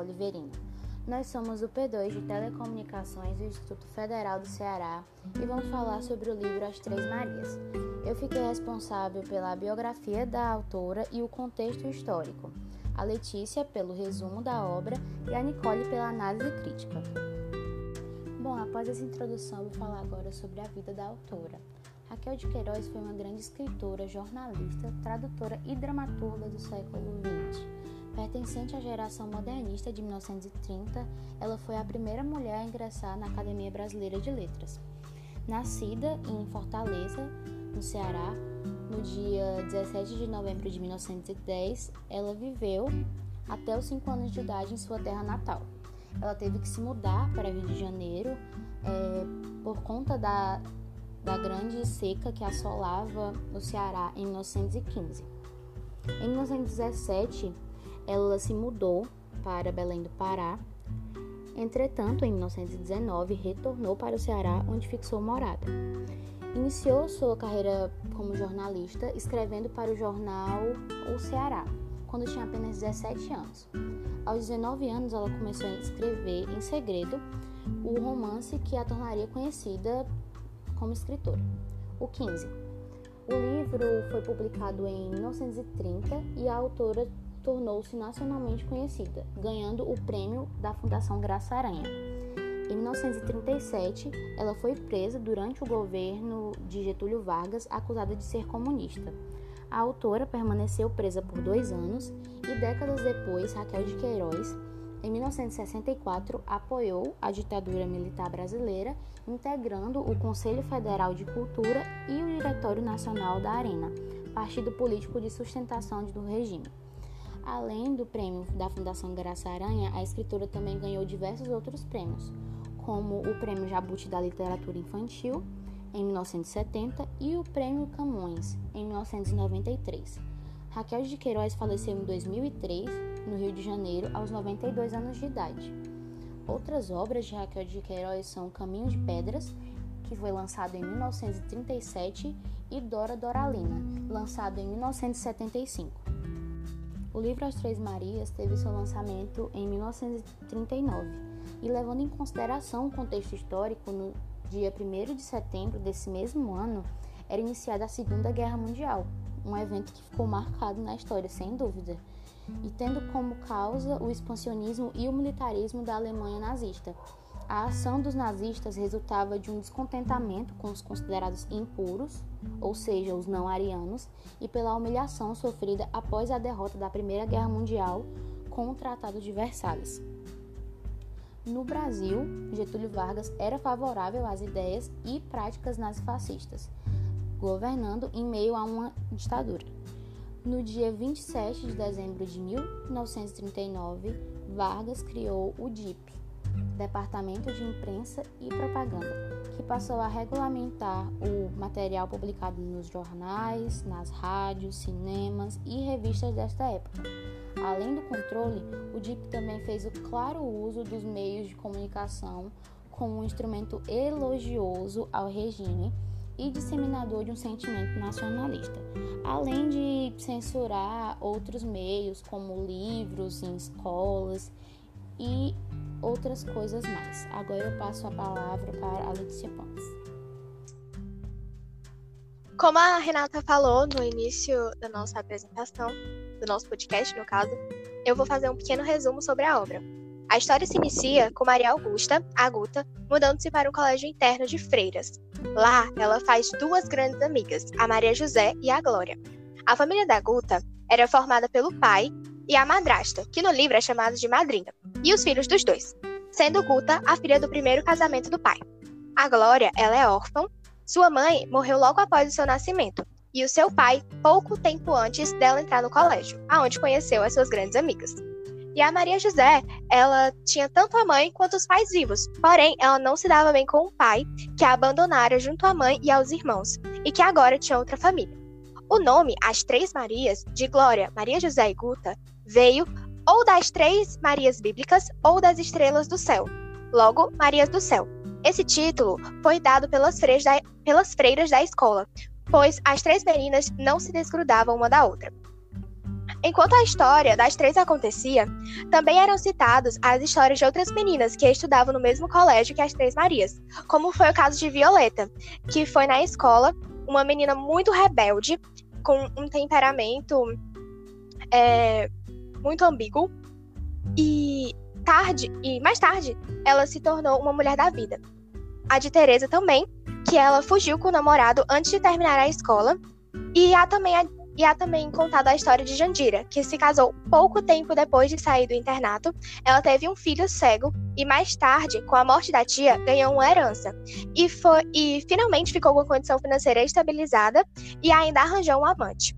Pontes e Nicole Verino. Nós somos o P2 de Telecomunicações do Instituto Federal do Ceará e vamos falar sobre o livro As Três Marias. Eu fiquei responsável pela biografia da autora e o contexto histórico, a Letícia pelo resumo da obra e a Nicole pela análise crítica. Bom, após essa introdução, vou falar agora sobre a vida da autora. Raquel de Queiroz foi uma grande escritora, jornalista, tradutora e dramaturga do século XX. Pertencente à geração modernista de 1930, ela foi a primeira mulher a ingressar na Academia Brasileira de Letras. Nascida em Fortaleza, no Ceará, no dia 17 de novembro de 1910, ela viveu até os 5 anos de idade em sua terra natal. Ela teve que se mudar para Rio de Janeiro é, por conta da da grande seca que assolava o Ceará em 1915. Em 1917, ela se mudou para Belém do Pará. Entretanto, em 1919, retornou para o Ceará, onde fixou morada. Iniciou sua carreira como jornalista, escrevendo para o jornal O Ceará, quando tinha apenas 17 anos. Aos 19 anos, ela começou a escrever em segredo o romance que a tornaria conhecida como escritora. O 15. O livro foi publicado em 1930 e a autora tornou-se nacionalmente conhecida, ganhando o prêmio da Fundação Graça Aranha. Em 1937, ela foi presa durante o governo de Getúlio Vargas, acusada de ser comunista. A autora permaneceu presa por dois anos e, décadas depois, Raquel de Queiroz em 1964, apoiou a ditadura militar brasileira, integrando o Conselho Federal de Cultura e o Diretório Nacional da Arena, partido político de sustentação do regime. Além do prêmio da Fundação Graça Aranha, a escritora também ganhou diversos outros prêmios, como o Prêmio Jabuti da Literatura Infantil, em 1970, e o Prêmio Camões, em 1993. Raquel de Queiroz faleceu em 2003, no Rio de Janeiro, aos 92 anos de idade. Outras obras de Raquel de Queiroz são Caminho de Pedras, que foi lançado em 1937, e Dora Doralina, lançado em 1975. O livro As Três Marias teve seu lançamento em 1939 e, levando em consideração o contexto histórico, no dia 1 de setembro desse mesmo ano, era iniciada a Segunda Guerra Mundial, um evento que ficou marcado na história, sem dúvida, e tendo como causa o expansionismo e o militarismo da Alemanha nazista. A ação dos nazistas resultava de um descontentamento com os considerados impuros, ou seja, os não arianos, e pela humilhação sofrida após a derrota da Primeira Guerra Mundial com o Tratado de Versalhes. No Brasil, Getúlio Vargas era favorável às ideias e práticas nazifascistas, governando em meio a uma ditadura. No dia 27 de dezembro de 1939, Vargas criou o DIP, Departamento de Imprensa e Propaganda, que passou a regulamentar o material publicado nos jornais, nas rádios, cinemas e revistas desta época. Além do controle, o DIP também fez o claro uso dos meios de comunicação como um instrumento elogioso ao regime e disseminador de um sentimento nacionalista, além de censurar outros meios, como livros em escolas e outras coisas mais. Agora eu passo a palavra para a Letícia Pontes. Como a Renata falou no início da nossa apresentação, do nosso podcast, no caso, eu vou fazer um pequeno resumo sobre a obra. A história se inicia com Maria Augusta, a Guta, mudando-se para um colégio interno de freiras. Lá, ela faz duas grandes amigas, a Maria José e a Glória. A família da Guta era formada pelo pai e a madrasta, que no livro é chamada de madrinha, e os filhos dos dois, sendo Guta a filha do primeiro casamento do pai. A Glória, ela é órfã. Sua mãe morreu logo após o seu nascimento, e o seu pai pouco tempo antes dela entrar no colégio, aonde conheceu as suas grandes amigas. E a Maria José, ela tinha tanto a mãe quanto os pais vivos, porém ela não se dava bem com o pai, que a abandonara junto à mãe e aos irmãos, e que agora tinha outra família. O nome As Três Marias, de Glória, Maria José e Guta, veio ou das Três Marias Bíblicas ou das Estrelas do Céu, logo Marias do Céu. Esse título foi dado pelas freiras da, pelas freiras da escola, pois as três meninas não se desgrudavam uma da outra. Enquanto a história das três acontecia, também eram citadas as histórias de outras meninas que estudavam no mesmo colégio que as Três Marias, como foi o caso de Violeta, que foi na escola uma menina muito rebelde, com um temperamento é, muito ambíguo, e tarde e mais tarde ela se tornou uma mulher da vida. A de Teresa também, que ela fugiu com o namorado antes de terminar a escola, e há também a e há também contado a história de Jandira, que se casou pouco tempo depois de sair do internato. Ela teve um filho cego e mais tarde, com a morte da tia, ganhou uma herança. E, foi, e finalmente ficou com a condição financeira estabilizada e ainda arranjou um amante.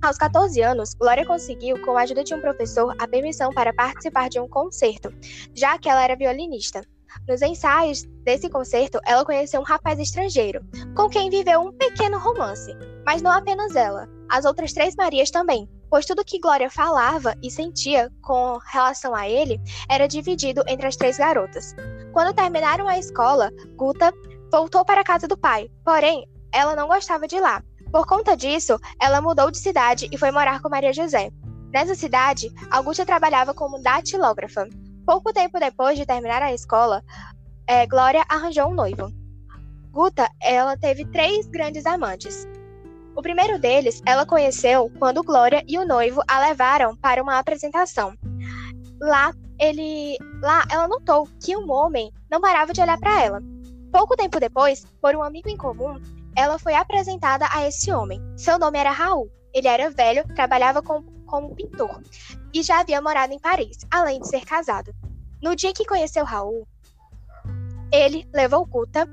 Aos 14 anos, Glória conseguiu, com a ajuda de um professor, a permissão para participar de um concerto, já que ela era violinista. Nos ensaios desse concerto, ela conheceu um rapaz estrangeiro, com quem viveu um pequeno romance. Mas não apenas ela, as outras três Marias também, pois tudo que Glória falava e sentia com relação a ele era dividido entre as três garotas. Quando terminaram a escola, Guta voltou para a casa do pai, porém, ela não gostava de lá. Por conta disso, ela mudou de cidade e foi morar com Maria José. Nessa cidade, Augusta trabalhava como datilógrafa. Pouco tempo depois de terminar a escola, é, Glória arranjou um noivo. Guta, ela teve três grandes amantes. O primeiro deles ela conheceu quando Glória e o noivo a levaram para uma apresentação. Lá, ele, lá ela notou que um homem não parava de olhar para ela. Pouco tempo depois, por um amigo em comum, ela foi apresentada a esse homem. Seu nome era Raul. Ele era velho, trabalhava como, como pintor e já havia morado em Paris, além de ser casado. No dia que conheceu Raul, ele levou Guta,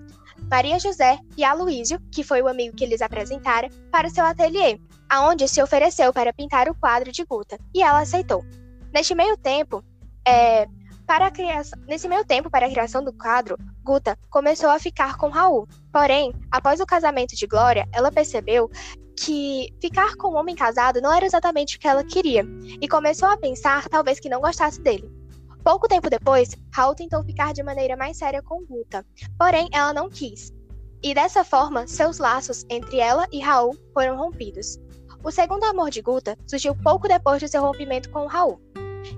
Maria José e Aloísio, que foi o amigo que eles apresentaram, para seu ateliê, aonde se ofereceu para pintar o quadro de Guta, e ela aceitou. Neste meio tempo, é, para a criação, nesse meio tempo para a criação do quadro, Guta começou a ficar com Raul. Porém, após o casamento de Glória, ela percebeu que ficar com um homem casado não era exatamente o que ela queria, e começou a pensar talvez que não gostasse dele. Pouco tempo depois, Raul tentou ficar de maneira mais séria com Guta, porém ela não quis. E dessa forma, seus laços entre ela e Raul foram rompidos. O segundo amor de Guta surgiu pouco depois do seu rompimento com Raul.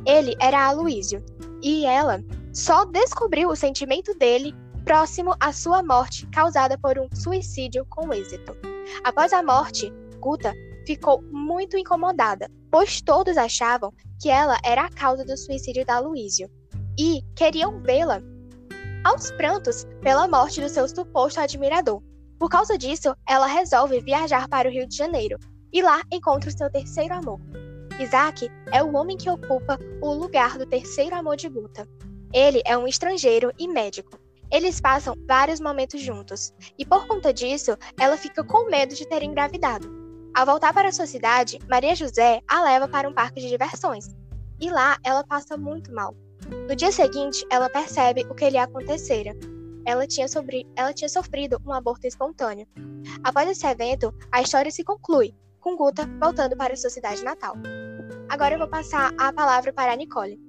Ele era Aloísio, e ela só descobriu o sentimento dele próximo à sua morte, causada por um suicídio com êxito. Após a morte, Guta ficou muito incomodada, pois todos achavam que ela era a causa do suicídio da Luísio e queriam vê-la aos prantos pela morte do seu suposto admirador. Por causa disso, ela resolve viajar para o Rio de Janeiro e lá encontra o seu terceiro amor. Isaac é o homem que ocupa o lugar do terceiro amor de Guta. Ele é um estrangeiro e médico. Eles passam vários momentos juntos, e por conta disso, ela fica com medo de ter engravidado. Ao voltar para sua cidade, Maria José a leva para um parque de diversões. E lá ela passa muito mal. No dia seguinte, ela percebe o que lhe acontecera. Ela tinha, sobre... ela tinha sofrido um aborto espontâneo. Após esse evento, a história se conclui, com Guta voltando para sua cidade natal. Agora eu vou passar a palavra para a Nicole.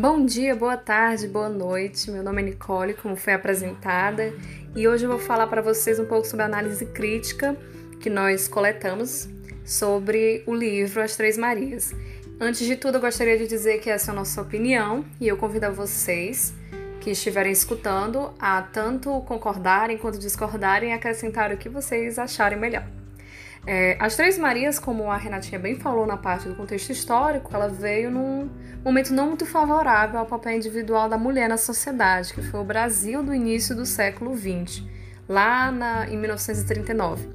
Bom dia, boa tarde, boa noite. Meu nome é Nicole, como foi apresentada, e hoje eu vou falar para vocês um pouco sobre análise crítica que nós coletamos sobre o livro As Três Marias. Antes de tudo, eu gostaria de dizer que essa é a nossa opinião e eu convido a vocês que estiverem escutando a tanto concordarem quanto discordarem e acrescentar o que vocês acharem melhor. É, as Três Marias, como a Renatinha bem falou na parte do contexto histórico, ela veio num momento não muito favorável ao papel individual da mulher na sociedade, que foi o Brasil do início do século XX, lá na, em 1939.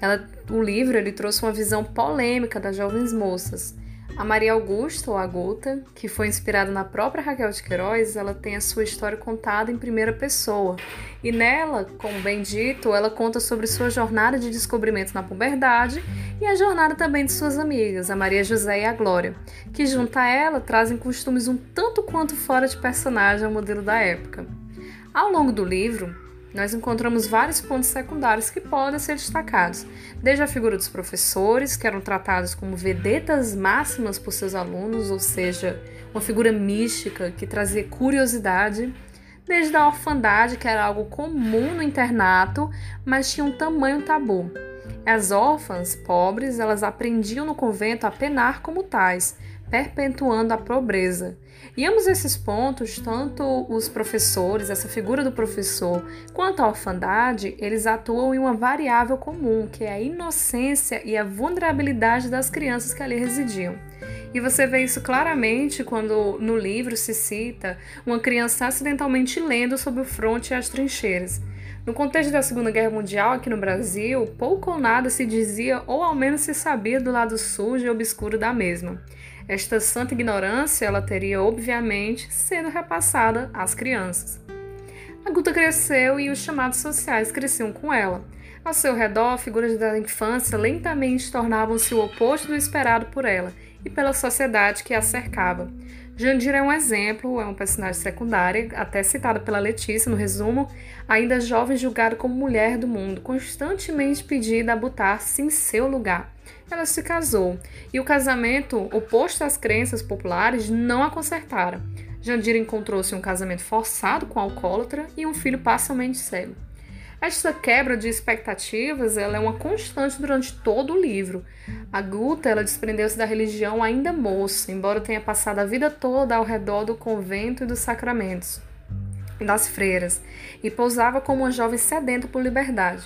Ela, o livro ele trouxe uma visão polêmica das jovens moças. A Maria Augusta, ou a Gota, que foi inspirada na própria Raquel de Queiroz, ela tem a sua história contada em primeira pessoa. E nela, como bem dito, ela conta sobre sua jornada de descobrimento na puberdade e a jornada também de suas amigas, a Maria José e a Glória, que junto a ela trazem costumes um tanto quanto fora de personagem ao modelo da época. Ao longo do livro, nós encontramos vários pontos secundários que podem ser destacados, desde a figura dos professores, que eram tratados como vedetas máximas por seus alunos, ou seja, uma figura mística que trazia curiosidade, desde a orfandade, que era algo comum no internato, mas tinha um tamanho tabu. As órfãs, pobres, elas aprendiam no convento a penar como tais, perpetuando a pobreza. E ambos esses pontos, tanto os professores, essa figura do professor, quanto a orfandade, eles atuam em uma variável comum, que é a inocência e a vulnerabilidade das crianças que ali residiam. E você vê isso claramente quando no livro se cita uma criança acidentalmente lendo sobre o fronte e as trincheiras. No contexto da Segunda Guerra Mundial aqui no Brasil, pouco ou nada se dizia ou ao menos se sabia do lado sujo e obscuro da mesma. Esta santa ignorância ela teria obviamente sendo repassada às crianças. A Guta cresceu e os chamados sociais cresciam com ela. Ao seu redor, figuras da infância lentamente tornavam-se o oposto do esperado por ela e pela sociedade que a cercava. Jandira é um exemplo, é um personagem secundário, até citado pela Letícia no resumo, ainda jovem julgada como mulher do mundo, constantemente pedida a botar-se em seu lugar. Ela se casou, e o casamento, oposto às crenças populares, não a consertara. Jandira encontrou-se um casamento forçado com alcoólatra e um filho parcialmente cego. Esta quebra de expectativas ela é uma constante durante todo o livro. A Guta ela desprendeu-se da religião ainda moça, embora tenha passado a vida toda ao redor do convento e dos sacramentos das freiras, e pousava como uma jovem sedenta por liberdade.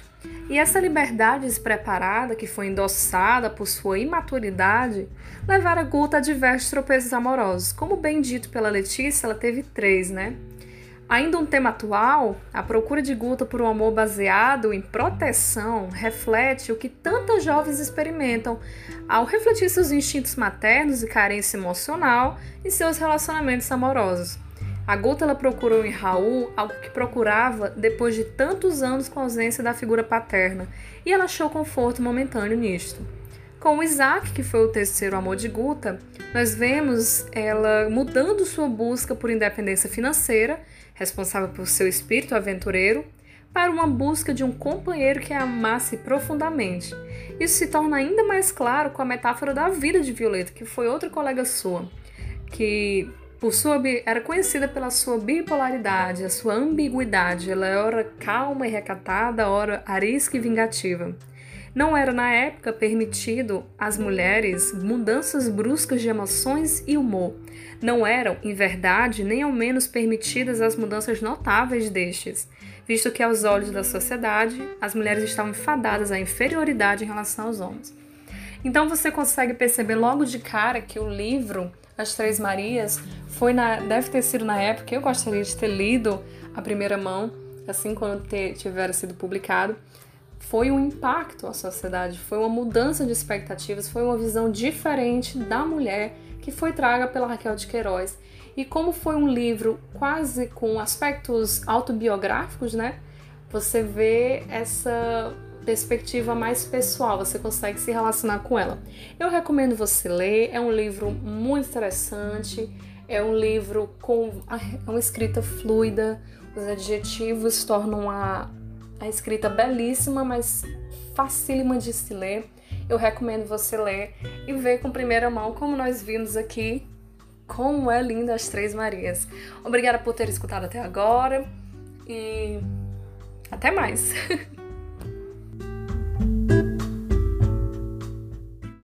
E essa liberdade despreparada, que foi endossada por sua imaturidade, levara Guta a diversos tropeços amorosos. Como bem dito pela Letícia, ela teve três, né? Ainda um tema atual, a procura de Guta por um amor baseado em proteção reflete o que tantas jovens experimentam ao refletir seus instintos maternos e carência emocional em seus relacionamentos amorosos. A Guta ela procurou em Raul algo que procurava depois de tantos anos com a ausência da figura paterna, e ela achou conforto momentâneo nisto. Com o Isaac, que foi o terceiro amor de Guta, nós vemos ela mudando sua busca por independência financeira responsável por seu espírito aventureiro, para uma busca de um companheiro que a amasse profundamente. Isso se torna ainda mais claro com a metáfora da vida de Violeta, que foi outra colega sua, que por sua, era conhecida pela sua bipolaridade, a sua ambiguidade. Ela é ora calma e recatada, ora arisca e vingativa. Não era na época permitido às mulheres mudanças bruscas de emoções e humor. Não eram, em verdade, nem ao menos permitidas as mudanças notáveis destes, visto que aos olhos da sociedade as mulheres estavam fadadas à inferioridade em relação aos homens. Então você consegue perceber logo de cara que o livro As Três Marias foi na, deve ter sido na época eu gostaria de ter lido a primeira mão, assim quando tiver sido publicado, foi um impacto à sociedade, foi uma mudança de expectativas, foi uma visão diferente da mulher que foi traga pela Raquel de Queiroz. E como foi um livro quase com aspectos autobiográficos, né? Você vê essa perspectiva mais pessoal, você consegue se relacionar com ela. Eu recomendo você ler, é um livro muito interessante, é um livro com uma escrita fluida, os adjetivos tornam a, a escrita belíssima, mas facílima de se ler. Eu recomendo você ler e ver com primeira mão, como nós vimos aqui, como é linda as Três Marias. Obrigada por ter escutado até agora e até mais!